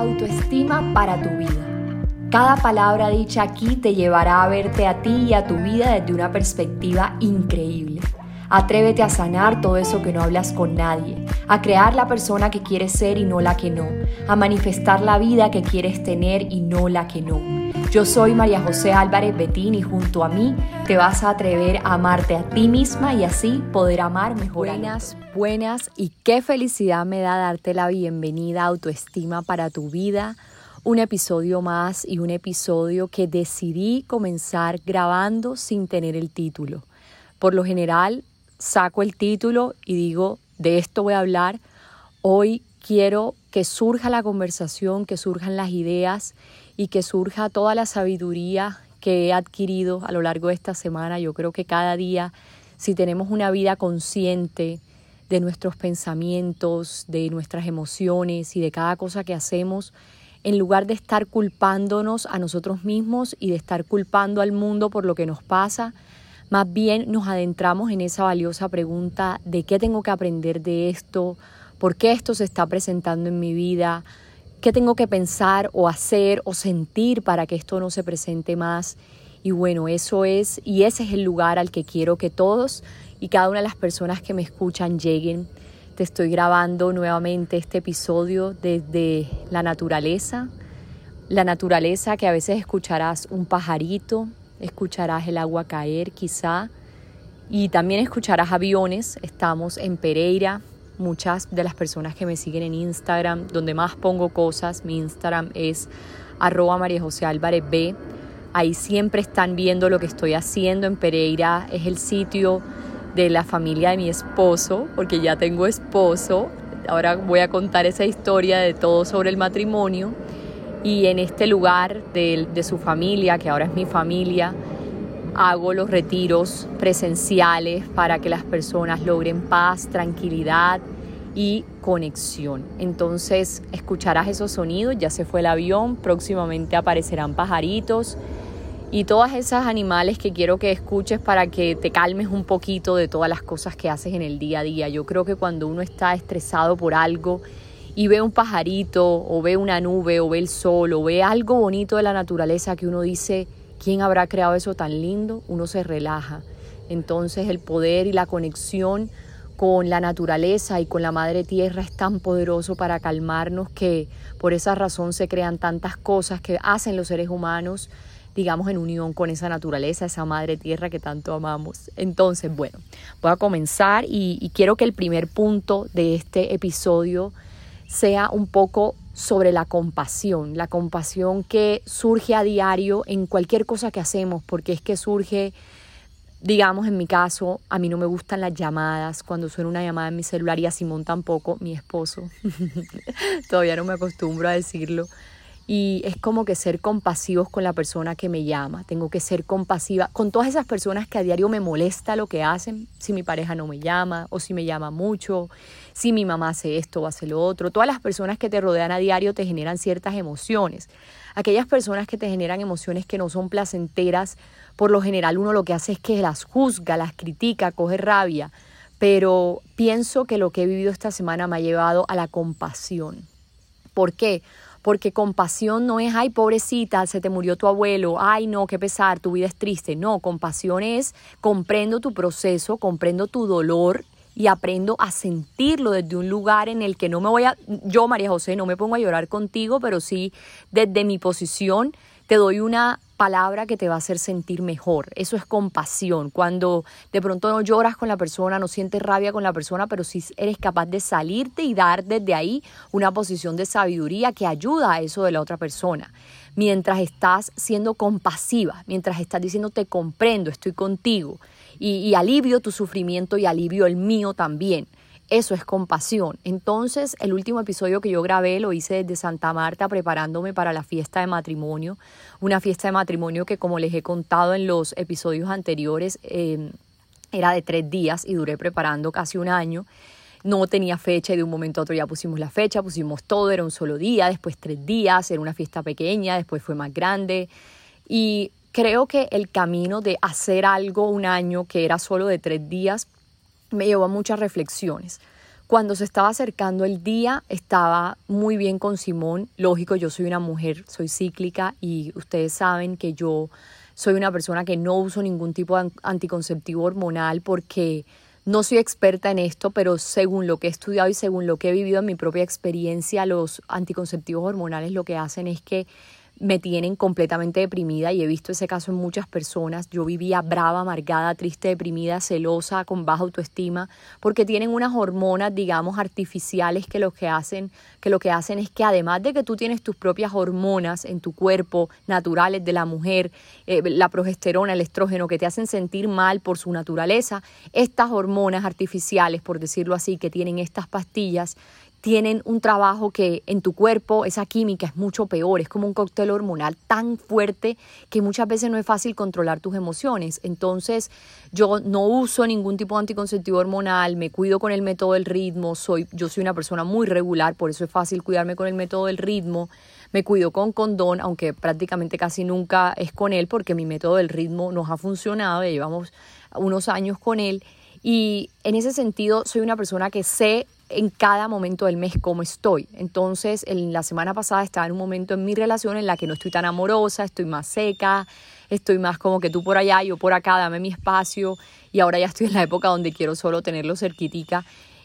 Autoestima para tu vida. Cada palabra dicha aquí te llevará a verte a ti y a tu vida desde una perspectiva increíble. Atrévete a sanar todo eso que no hablas con nadie, a crear la persona que quieres ser y no la que no, a manifestar la vida que quieres tener y no la que no. Yo soy María José Álvarez Betín y junto a mí te vas a atrever a amarte a ti misma y así poder amar mejor. Buenas, buenas y qué felicidad me da darte la bienvenida a Autoestima para tu vida. Un episodio más y un episodio que decidí comenzar grabando sin tener el título. Por lo general saco el título y digo, de esto voy a hablar. Hoy quiero que surja la conversación, que surjan las ideas y que surja toda la sabiduría que he adquirido a lo largo de esta semana. Yo creo que cada día, si tenemos una vida consciente de nuestros pensamientos, de nuestras emociones y de cada cosa que hacemos, en lugar de estar culpándonos a nosotros mismos y de estar culpando al mundo por lo que nos pasa, más bien nos adentramos en esa valiosa pregunta de qué tengo que aprender de esto, por qué esto se está presentando en mi vida, qué tengo que pensar o hacer o sentir para que esto no se presente más. Y bueno, eso es, y ese es el lugar al que quiero que todos y cada una de las personas que me escuchan lleguen. Te estoy grabando nuevamente este episodio desde la naturaleza, la naturaleza que a veces escucharás un pajarito, escucharás el agua caer quizá y también escucharás aviones. Estamos en Pereira. Muchas de las personas que me siguen en Instagram, donde más pongo cosas, mi Instagram es arroba María José Álvarez B. Ahí siempre están viendo lo que estoy haciendo en Pereira. Es el sitio de la familia de mi esposo, porque ya tengo esposo. Ahora voy a contar esa historia de todo sobre el matrimonio y en este lugar de, de, su familia, que ahora es mi familia, hago los retiros presenciales para que las personas logren paz, tranquilidad y conexión. Entonces escucharás esos sonidos, ya se fue el avión, próximamente aparecerán pajaritos y todas esas animales que quiero que escuches para que te calmes un poquito de todas las cosas que haces en el día a día. Yo creo que cuando uno está estresado por algo, y ve un pajarito o ve una nube o ve el sol o ve algo bonito de la naturaleza que uno dice, ¿quién habrá creado eso tan lindo? Uno se relaja. Entonces el poder y la conexión con la naturaleza y con la madre tierra es tan poderoso para calmarnos que por esa razón se crean tantas cosas que hacen los seres humanos digamos, en unión con esa naturaleza, esa madre tierra que tanto amamos. Entonces, bueno, voy a comenzar y, y quiero que el primer punto de este episodio sea un poco sobre la compasión, la compasión que surge a diario en cualquier cosa que hacemos, porque es que surge, digamos en mi caso, a mí no me gustan las llamadas, cuando suena una llamada en mi celular y a Simón tampoco, mi esposo, todavía no me acostumbro a decirlo, y es como que ser compasivos con la persona que me llama. Tengo que ser compasiva con todas esas personas que a diario me molesta lo que hacen, si mi pareja no me llama o si me llama mucho, si mi mamá hace esto o hace lo otro. Todas las personas que te rodean a diario te generan ciertas emociones. Aquellas personas que te generan emociones que no son placenteras, por lo general uno lo que hace es que las juzga, las critica, coge rabia. Pero pienso que lo que he vivido esta semana me ha llevado a la compasión. ¿Por qué? Porque compasión no es, ay, pobrecita, se te murió tu abuelo, ay, no, qué pesar, tu vida es triste. No, compasión es, comprendo tu proceso, comprendo tu dolor y aprendo a sentirlo desde un lugar en el que no me voy a, yo María José, no me pongo a llorar contigo, pero sí desde mi posición te doy una palabra que te va a hacer sentir mejor. Eso es compasión. Cuando de pronto no lloras con la persona, no sientes rabia con la persona, pero sí eres capaz de salirte y dar desde ahí una posición de sabiduría que ayuda a eso de la otra persona. Mientras estás siendo compasiva, mientras estás diciendo te comprendo, estoy contigo y, y alivio tu sufrimiento y alivio el mío también. Eso es compasión. Entonces, el último episodio que yo grabé lo hice desde Santa Marta preparándome para la fiesta de matrimonio. Una fiesta de matrimonio que, como les he contado en los episodios anteriores, em, era de tres días y duré preparando casi un año. No tenía fecha y de un momento a otro ya pusimos la fecha, pusimos todo, era un solo día, después tres días, era una fiesta pequeña, después fue más grande. Y creo que el camino de hacer algo un año que era solo de tres días me llevó a muchas reflexiones. Cuando se estaba acercando el día, estaba muy bien con Simón. Lógico, yo soy una mujer, soy cíclica y ustedes saben que yo soy una persona que no uso ningún tipo de anticonceptivo hormonal porque no soy experta en esto, pero según lo que he estudiado y según lo que he vivido en mi propia experiencia, los anticonceptivos hormonales lo que hacen es que me tienen completamente deprimida y he visto ese caso en muchas personas. Yo vivía brava, amargada, triste, deprimida, celosa, con baja autoestima, porque tienen unas hormonas, digamos, artificiales que lo que hacen, que lo que hacen es que además de que tú tienes tus propias hormonas en tu cuerpo, naturales de la mujer, eh, la progesterona, el estrógeno, que te hacen sentir mal por su naturaleza, estas hormonas artificiales, por decirlo así, que tienen estas pastillas, tienen un trabajo que en tu cuerpo esa química es mucho peor, es como un cóctel hormonal tan fuerte que muchas veces no es fácil controlar tus emociones. Entonces yo no uso ningún tipo de anticonceptivo hormonal, me cuido con el método del ritmo, soy, yo soy una persona muy regular, por eso es fácil cuidarme con el método del ritmo. Me cuido con condón, aunque prácticamente casi nunca es con él porque mi método del ritmo nos ha funcionado, llevamos unos años con él. Y en ese sentido soy una persona que sé en cada momento del mes cómo estoy. Entonces, en la semana pasada estaba en un momento en mi relación en la que no estoy tan amorosa, estoy más seca, estoy más como que tú por allá, yo por acá, dame mi espacio. Y ahora ya estoy en la época donde quiero solo tenerlo cerquitica.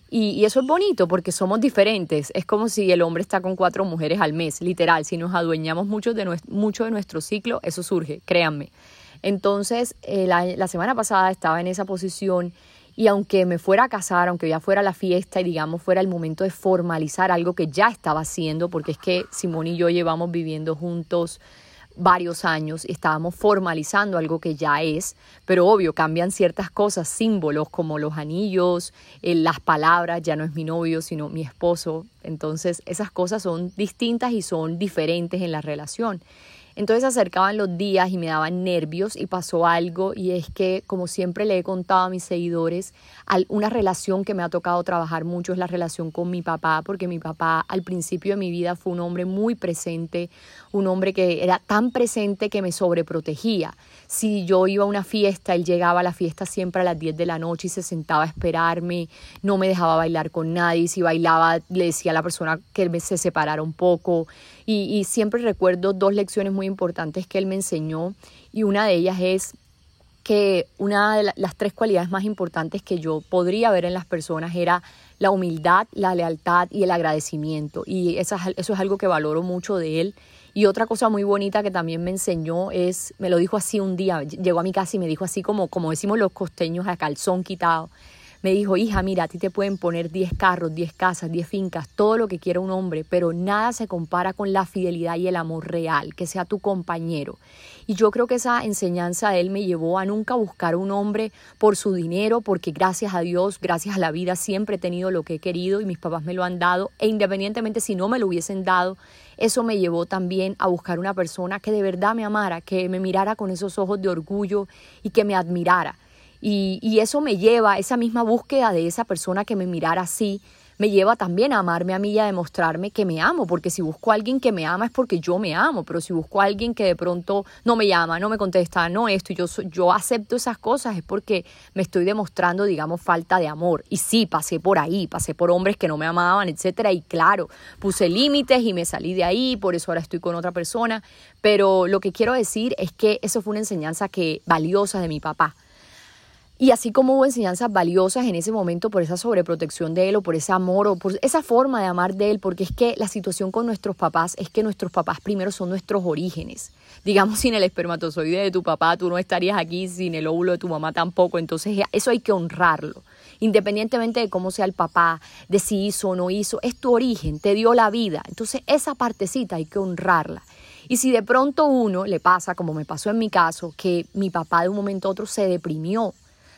Y, eso es bonito porque somos diferentes. Es como si el hombre está con cuatro mujeres al mes, literal. Si nos adueñamos mucho de, mucho de nuestro ciclo, eso surge, créanme. Entonces, eh, la semana pasada estaba en esa posición y aunque me fuera a casar, aunque ya fuera la fiesta y digamos fuera el momento de formalizar algo que ya estaba haciendo, porque es que Simón y yo llevamos viviendo juntos varios años estábamos formalizando algo que ya es, pero obvio cambian ciertas cosas, símbolos como los anillos, eh, las palabras, ya no es mi novio, sino mi esposo, entonces esas cosas son distintas y son diferentes en la relación. Entonces acercaban los días y me daban nervios y pasó algo y es que, como siempre le he contado a mis seguidores, una relación que me ha tocado trabajar mucho es la relación con mi papá, porque mi papá al principio de mi vida fue un hombre muy presente, un hombre que era tan presente que me sobreprotegía. Si yo iba a una fiesta, él llegaba a la fiesta siempre a las 10 de la noche y se sentaba a esperarme, no me dejaba bailar con nadie, si bailaba le decía a la persona que se separara un poco y, siempre recuerdo dos lecciones muy importantes que él me enseñó y una de ellas es que una de las tres cualidades más importantes que yo podría ver en las personas era la humildad, la lealtad y el agradecimiento. Y eso es algo que valoro mucho de él. Y otra cosa muy bonita que también me enseñó es, me lo dijo así un día, llegó a mi casa y me dijo así como, como decimos los costeños, a calzón quitado me dijo, hija, mira, a ti te pueden poner 10 carros, 10 casas, 10 fincas, todo lo que quiera un hombre, pero nada se compara con la fidelidad y el amor real, que sea tu compañero. Y yo creo que esa enseñanza de él me llevó a nunca buscar un hombre por su dinero, porque gracias a Dios, gracias a la vida, siempre he tenido lo que he querido y mis papás me lo han dado, e independientemente si no me lo hubiesen dado, eso me llevó también a buscar una persona que de verdad me amara, que me mirara con esos ojos de orgullo y que me admirara. Y, eso me lleva, esa misma búsqueda de esa persona que me mirara así, me lleva también a amarme a mí y a demostrarme que me amo, porque si busco a alguien que me ama es porque yo me amo, pero si busco a alguien que de pronto no me llama, no me contesta, no esto, yo, yo acepto esas cosas, es porque me estoy demostrando, digamos, falta de amor. Y sí, pasé por ahí, pasé por hombres que no me amaban, etcétera, y claro, puse límites y me salí de ahí, por eso ahora estoy con otra persona, pero lo que quiero decir es que eso fue una enseñanza que valiosa de mi papá y así como hubo enseñanzas valiosas en ese momento por esa sobreprotección de él o por ese amor o por esa forma de amar de él, porque es que la situación con nuestros papás es que nuestros papás primero son nuestros orígenes. Digamos, sin el espermatozoide de tu papá tú no estarías aquí, sin el óvulo de tu mamá tampoco. Entonces eso hay que honrarlo. Independientemente de cómo sea el papá, de si hizo o no hizo, es tu origen, te dio la vida. Entonces esa partecita hay que honrarla. Y si de pronto uno le pasa, como me pasó en mi caso, que mi papá de un momento a otro se deprimió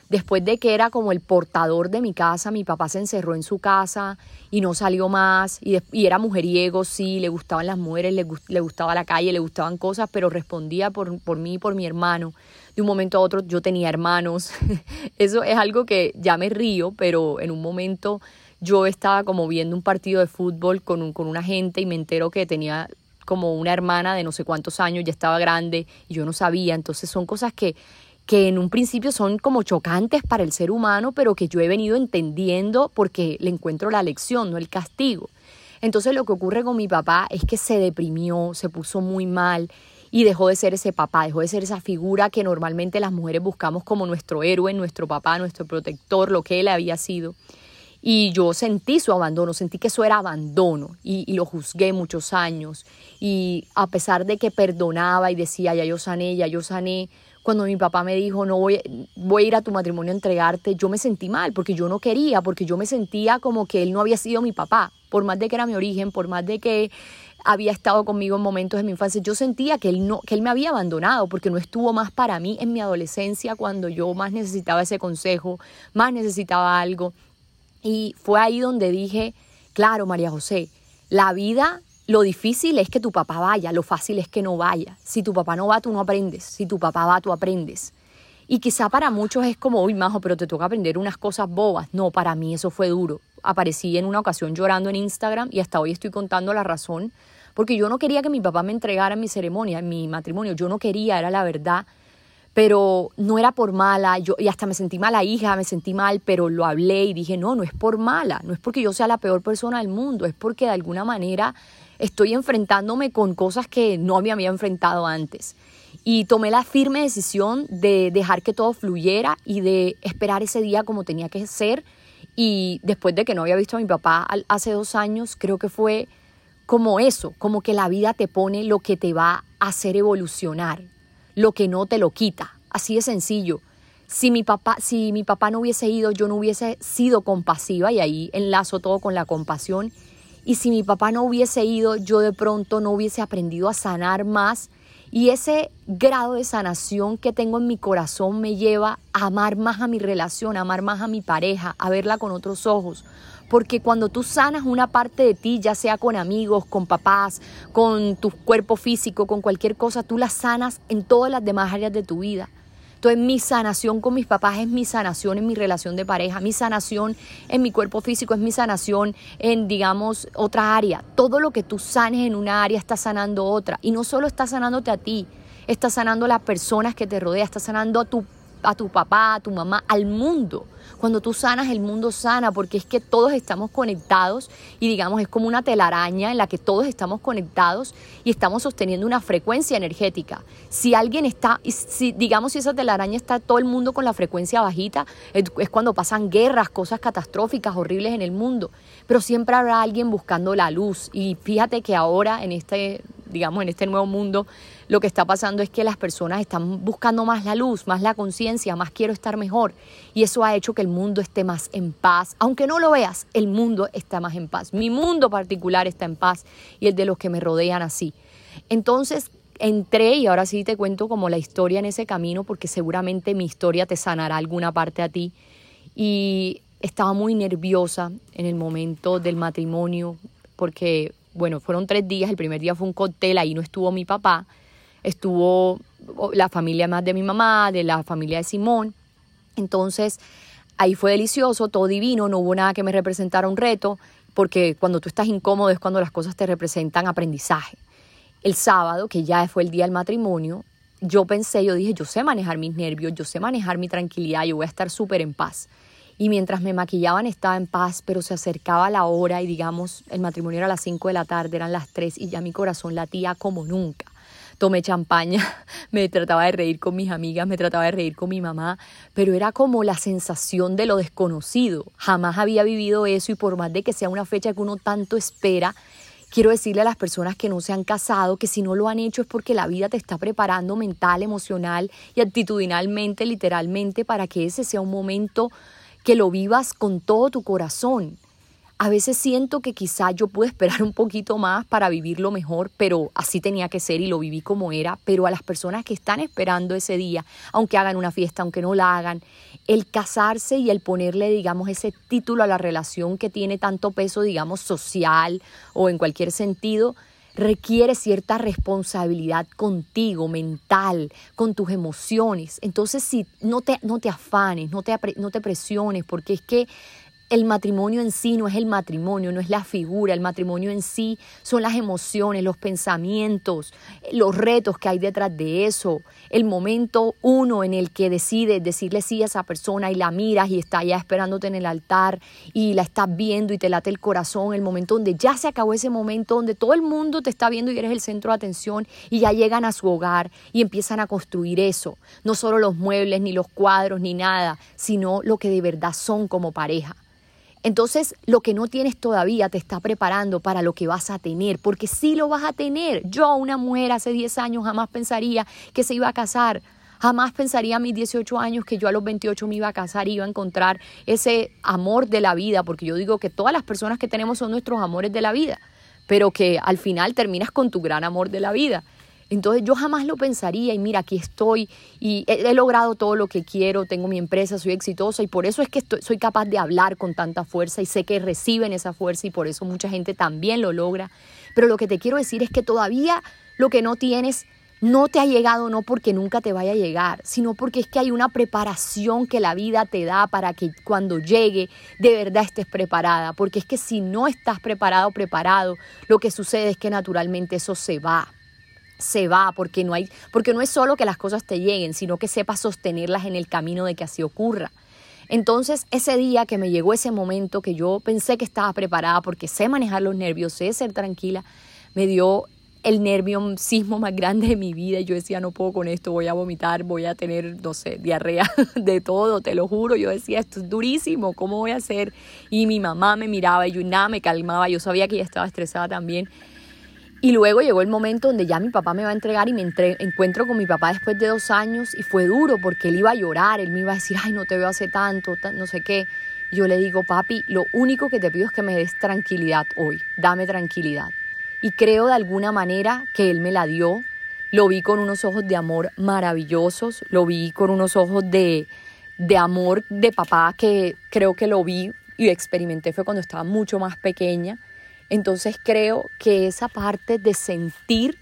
Después de que era como el portador de mi casa, mi papá se encerró en su casa y no salió más. Y, era mujeriego, sí, le gustaban las mujeres, le, le, gustaba la calle, le gustaban cosas, pero respondía por, por mí y por mi hermano. De un momento a otro yo tenía hermanos. Eso es algo que ya me río, pero en un momento yo estaba como viendo un partido de fútbol con, con una gente y me entero que tenía como una hermana de no sé cuántos años, ya estaba grande y yo no sabía. Entonces son cosas que que en un principio son como chocantes para el ser humano, pero que yo he venido entendiendo porque le encuentro la lección, no el castigo. Entonces lo que ocurre con mi papá es que se deprimió, se puso muy mal y dejó de ser ese papá, dejó de ser esa figura que normalmente las mujeres buscamos como nuestro héroe, nuestro papá, nuestro protector, lo que él había sido. Y yo sentí su abandono, sentí que eso era abandono y, lo juzgué muchos años. Y a pesar de que perdonaba y decía, ya yo sané, ya yo sané, cuando mi papá me dijo, no voy, voy a ir a tu matrimonio a entregarte, yo me sentí mal porque yo no quería, porque yo me sentía como que él no había sido mi papá, por más de que era mi origen, por más de que había estado conmigo en momentos de mi infancia, yo sentía que él, no, que él me había abandonado porque no estuvo más para mí en mi adolescencia cuando yo más necesitaba ese consejo, más necesitaba algo. Y fue ahí donde dije, claro, María José, la vida lo difícil es que tu papá vaya, lo fácil es que no vaya. Si tu papá no va, tú no aprendes. Si tu papá va, tú aprendes. Y quizá para muchos es como, uy, majo, pero te toca aprender unas cosas bobas. No, para mí eso fue duro. Aparecí en una ocasión llorando en Instagram y hasta hoy estoy contando la razón, porque yo no quería que mi papá me entregara en mi ceremonia, en mi matrimonio. Yo no quería, era la verdad. Pero no era por mala, yo, y hasta me sentí mala hija, me sentí mal, pero lo hablé y dije, no, no es por mala, no es porque yo sea la peor persona del mundo, es porque de alguna manera estoy enfrentándome con cosas que no me había enfrentado antes. Y tomé la firme decisión de dejar que todo fluyera y de esperar ese día como tenía que ser. Y después de que no había visto a mi papá hace dos años, creo que fue como eso, como que la vida te pone lo que te va a hacer evolucionar, lo que no te lo quita. Así de sencillo. Si mi papá, si mi papá no hubiese ido, yo no hubiese sido compasiva y ahí enlazo todo con la compasión y si mi papá no hubiese ido, yo de pronto no hubiese aprendido a sanar más. Y ese grado de sanación que tengo en mi corazón me lleva a amar más a mi relación, a amar más a mi pareja, a verla con otros ojos. Porque cuando tú sanas una parte de ti, ya sea con amigos, con papás, con tu cuerpo físico, con cualquier cosa, tú la sanas en todas las demás áreas de tu vida. Entonces mi sanación con mis papás es mi sanación en mi relación de pareja, mi sanación en mi cuerpo físico es mi sanación en, digamos, otra área. Todo lo que tú sanes en una área está sanando otra. Y no solo está sanándote a ti, está sanando a las personas que te rodean, está sanando a tu a tu papá, a tu mamá, al mundo. Cuando tú sanas, el mundo sana, porque es que todos estamos conectados y digamos, es como una telaraña en la que todos estamos conectados y estamos sosteniendo una frecuencia energética. Si alguien está, si, digamos, si esa telaraña está todo el mundo con la frecuencia bajita, es cuando pasan guerras, cosas catastróficas, horribles en el mundo. Pero siempre habrá alguien buscando la luz. Y fíjate que ahora en este, digamos, en este nuevo mundo, lo que está pasando es que las personas están buscando más la luz, más la conciencia, más quiero estar mejor. Y eso ha hecho que el mundo esté más en paz. Aunque no lo veas, el mundo está más en paz. Mi mundo particular está en paz y el de los que me rodean así. Entonces, entré y ahora sí te cuento como la historia en ese camino porque seguramente mi historia te sanará alguna parte a ti. Y estaba muy nerviosa en el momento del matrimonio porque, bueno, fueron tres días. El primer día fue un cóctel, ahí no estuvo mi papá estuvo la familia más de mi mamá, de la familia de Simón. Entonces, ahí fue delicioso, todo divino, no hubo nada que me representara un reto, porque cuando tú estás incómodo es cuando las cosas te representan aprendizaje. El sábado, que ya fue el día del matrimonio, yo pensé, yo dije, yo sé manejar mis nervios, yo sé manejar mi tranquilidad, yo voy a estar súper en paz. Y mientras me maquillaban estaba en paz, pero se acercaba la hora y digamos, el matrimonio era a las 5 de la tarde, eran las 3 y ya mi corazón latía como nunca tomé champaña, me trataba de reír con mis amigas, me trataba de reír con mi mamá, pero era como la sensación de lo desconocido. Jamás había vivido eso y por más de que sea una fecha que uno tanto espera, quiero decirle a las personas que no se han casado que si no lo han hecho es porque la vida te está preparando mental, emocional y actitudinalmente, literalmente, para que ese sea un momento que lo vivas con todo tu corazón. A veces siento que quizá yo pude esperar un poquito más para vivirlo mejor, pero así tenía que ser y lo viví como era. Pero a las personas que están esperando ese día, aunque hagan una fiesta, aunque no la hagan, el casarse y el ponerle, digamos, ese título a la relación que tiene tanto peso, digamos, social o en cualquier sentido, requiere cierta responsabilidad contigo, mental, con tus emociones. Entonces, si no te, no te afanes, no te, no te presiones, porque es que el matrimonio en sí no es el matrimonio, no es la figura, el matrimonio en sí son las emociones, los pensamientos, los retos que hay detrás de eso, el momento uno en el que decides decirle sí a esa persona y la miras y está ya esperándote en el altar y la estás viendo y te late el corazón, el momento donde ya se acabó ese momento donde todo el mundo te está viendo y eres el centro de atención y ya llegan a su hogar y empiezan a construir eso, no solo los muebles ni los cuadros ni nada, sino lo que de verdad son como pareja. Entonces, lo que no tienes todavía te está preparando para lo que vas a tener, porque sí lo vas a tener. Yo, una mujer hace 10 años, jamás pensaría que se iba a casar. Jamás pensaría a mis 18 años que yo a los 28 me iba a casar y iba a encontrar ese amor de la vida, porque yo digo que todas las personas que tenemos son nuestros amores de la vida, pero que al final terminas con tu gran amor de la vida. Entonces yo jamás lo pensaría y mira, aquí estoy y he, logrado todo lo que quiero, tengo mi empresa, soy exitosa y por eso es que soy capaz de hablar con tanta fuerza y sé que reciben esa fuerza y por eso mucha gente también lo logra. Pero lo que te quiero decir es que todavía lo que no tienes no te ha llegado no porque nunca te vaya a llegar, sino porque es que hay una preparación que la vida te da para que cuando llegue de verdad estés preparada, porque es que si no estás preparado, preparado, lo que sucede es que naturalmente eso se va se va, porque no, hay, porque no es solo que las cosas te lleguen, sino que sepas sostenerlas en el camino de que así ocurra. Entonces, ese día que me llegó ese momento que yo pensé que estaba preparada porque sé manejar los nervios, sé ser tranquila, me dio el nervio sismo más grande de mi vida y yo decía, no puedo con esto, voy a vomitar, voy a tener, no sé, diarrea de todo, te lo juro. Yo decía, esto es durísimo, ¿cómo voy a hacer? Y mi mamá me miraba y yo nada me calmaba, yo sabía que ella estaba estresada también. Y luego llegó el momento donde ya mi papá me va a entregar y me encuentro con mi papá después de dos años y fue duro porque él iba a llorar, él me iba a decir, ay, no te veo hace tanto, no sé qué. yo le digo, papi, lo único que te pido es que me des tranquilidad hoy, dame tranquilidad. Y creo de alguna manera que él me la dio. Lo vi con unos ojos de amor maravillosos, lo vi con unos ojos de, de amor de papá que creo que lo vi y experimenté fue cuando estaba mucho más pequeña entonces creo que esa parte de sentir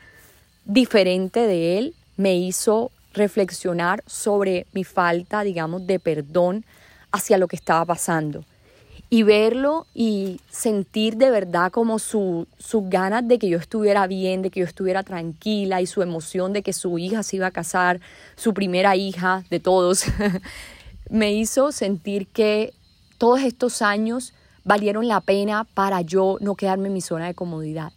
diferente de él me hizo reflexionar sobre mi falta, digamos, de perdón hacia lo que estaba pasando. Y verlo y sentir de verdad como sus ganas de que yo estuviera bien, de que yo estuviera tranquila y su emoción de que su hija se iba a casar, su primera hija de todos, me hizo sentir que todos estos años valieron la pena para yo no quedarme en mi zona de comodidad.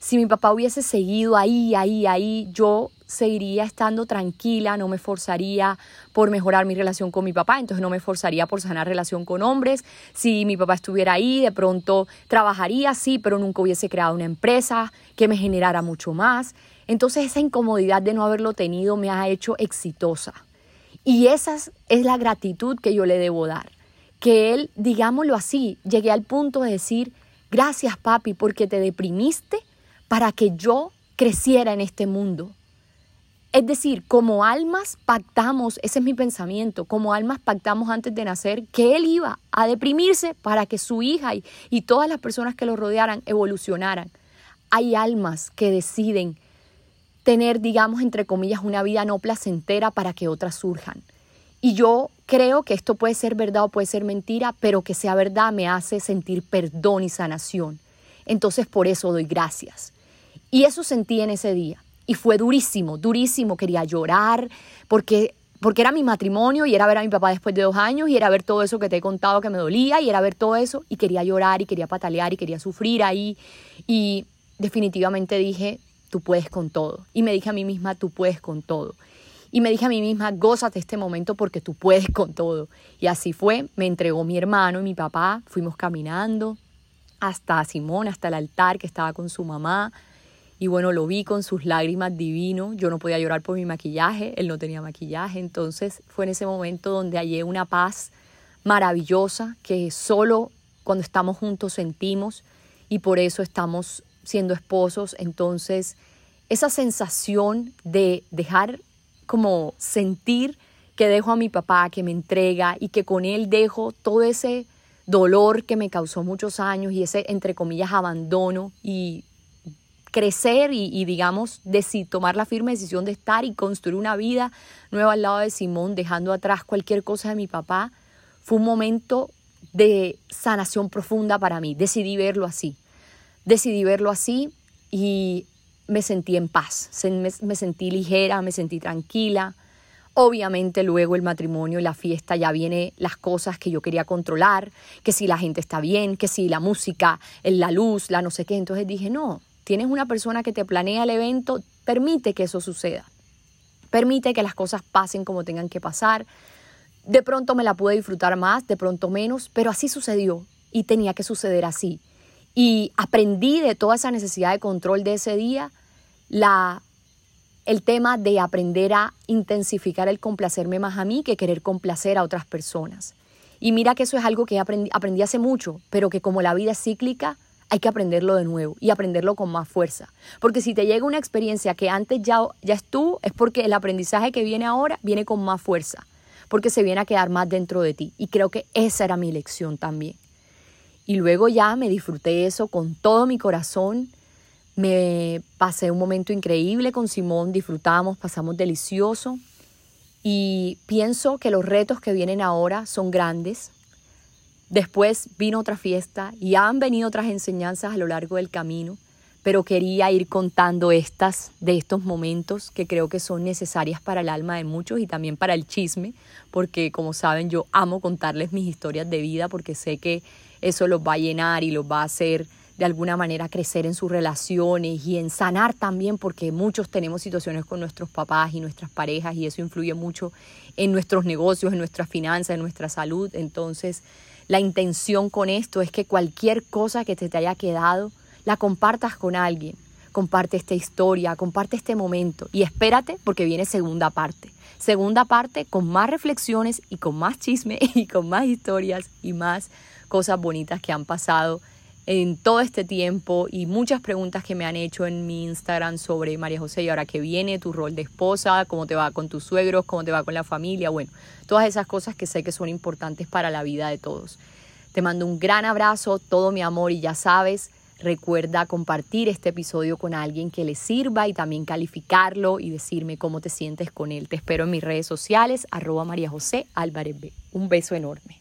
Si mi papá hubiese seguido ahí, ahí, ahí, yo seguiría estando tranquila, no me forzaría por mejorar mi relación con mi papá, entonces no me forzaría por sanar relación con hombres. Si mi papá estuviera ahí, de pronto trabajaría, sí, pero nunca hubiese creado una empresa que me generara mucho más. Entonces esa incomodidad de no haberlo tenido me ha hecho exitosa. Y esa es la gratitud que yo le debo dar que él, digámoslo así, llegué al punto de decir, gracias papi porque te deprimiste para que yo creciera en este mundo. Es decir, como almas pactamos, ese es mi pensamiento, como almas pactamos antes de nacer que él iba a deprimirse para que su hija y, y todas las personas que lo rodearan evolucionaran. Hay almas que deciden tener, digamos, entre comillas, una vida no placentera para que otras surjan. Y yo creo que esto puede ser verdad o puede ser mentira, pero que sea verdad me hace sentir perdón y sanación. Entonces por eso doy gracias. Y eso sentí en ese día. Y fue durísimo, durísimo. Quería llorar porque, porque era mi matrimonio y era ver a mi papá después de dos años y era ver todo eso que te he contado que me dolía y era ver todo eso y quería llorar y quería patalear y quería sufrir ahí. Y definitivamente dije, tú puedes con todo. Y me dije a mí misma, tú puedes con todo. Y me dije a mí misma, gózate este momento porque tú puedes con todo. Y así fue, me entregó mi hermano y mi papá, fuimos caminando hasta Simón, hasta el altar que estaba con su mamá. Y bueno, lo vi con sus lágrimas divino. Yo no podía llorar por mi maquillaje, él no tenía maquillaje. Entonces fue en ese momento donde hallé una paz maravillosa que solo cuando estamos juntos sentimos y por eso estamos siendo esposos. Entonces, esa sensación de dejar como sentir que dejo a mi papá, que me entrega y que con él dejo todo ese dolor que me causó muchos años y ese, entre comillas, abandono y crecer y, digamos, tomar la firme decisión de estar y construir una vida nueva al lado de Simón, dejando atrás cualquier cosa de mi papá, fue un momento de sanación profunda para mí. Decidí verlo así. Decidí verlo así y me sentí en paz, me, sentí ligera, me sentí tranquila. Obviamente luego el matrimonio y la fiesta ya viene las cosas que yo quería controlar, que si la gente está bien, que si la música, la luz, la no sé qué. Entonces dije, no, tienes una persona que te planea el evento, permite que eso suceda. Permite que las cosas pasen como tengan que pasar. De pronto me la pude disfrutar más, de pronto menos, pero así sucedió y tenía que suceder así. Y aprendí de toda esa necesidad de control de ese día la, el tema de aprender a intensificar el complacerme más a mí que querer complacer a otras personas. Y mira que eso es algo que aprendí, aprendí hace mucho, pero que como la vida es cíclica, hay que aprenderlo de nuevo y aprenderlo con más fuerza. Porque si te llega una experiencia que antes ya, ya estuvo, es porque el aprendizaje que viene ahora viene con más fuerza, porque se viene a quedar más dentro de ti. Y creo que esa era mi lección también. Y luego ya me disfruté eso con todo mi corazón. Me pasé un momento increíble con Simón, disfrutamos, pasamos delicioso. Y pienso que los retos que vienen ahora son grandes, Después vino otra fiesta y han venido otras enseñanzas a lo largo del camino, pero quería ir contando estas de estos momentos que creo que son necesarias para el alma de muchos y también para el chisme, porque como saben yo amo contarles mis historias de vida porque sé que eso los va a llenar y los va a hacer de alguna manera crecer en sus relaciones y en sanar también, porque muchos tenemos situaciones con nuestros papás y nuestras parejas y eso influye mucho en nuestros negocios, en nuestras finanzas, en nuestra salud. Entonces, la intención con esto es que cualquier cosa que te, te haya quedado, la compartas con alguien. Comparte esta historia, comparte este momento y espérate porque viene segunda parte. Segunda parte con más reflexiones y con más chisme y con más historias y más cosas bonitas que han pasado en todo este tiempo y muchas preguntas que me han hecho en mi Instagram sobre María José y ahora que viene tu rol de esposa, cómo te va con tus suegros, cómo te va con la familia, bueno, todas esas cosas que sé que son importantes para la vida de todos. Te mando un gran abrazo, todo mi amor y ya sabes, recuerda compartir este episodio con alguien que le sirva y también calificarlo y decirme cómo te sientes con él. Te espero en mis redes sociales, arroba María José Álvarez B. Un beso enorme.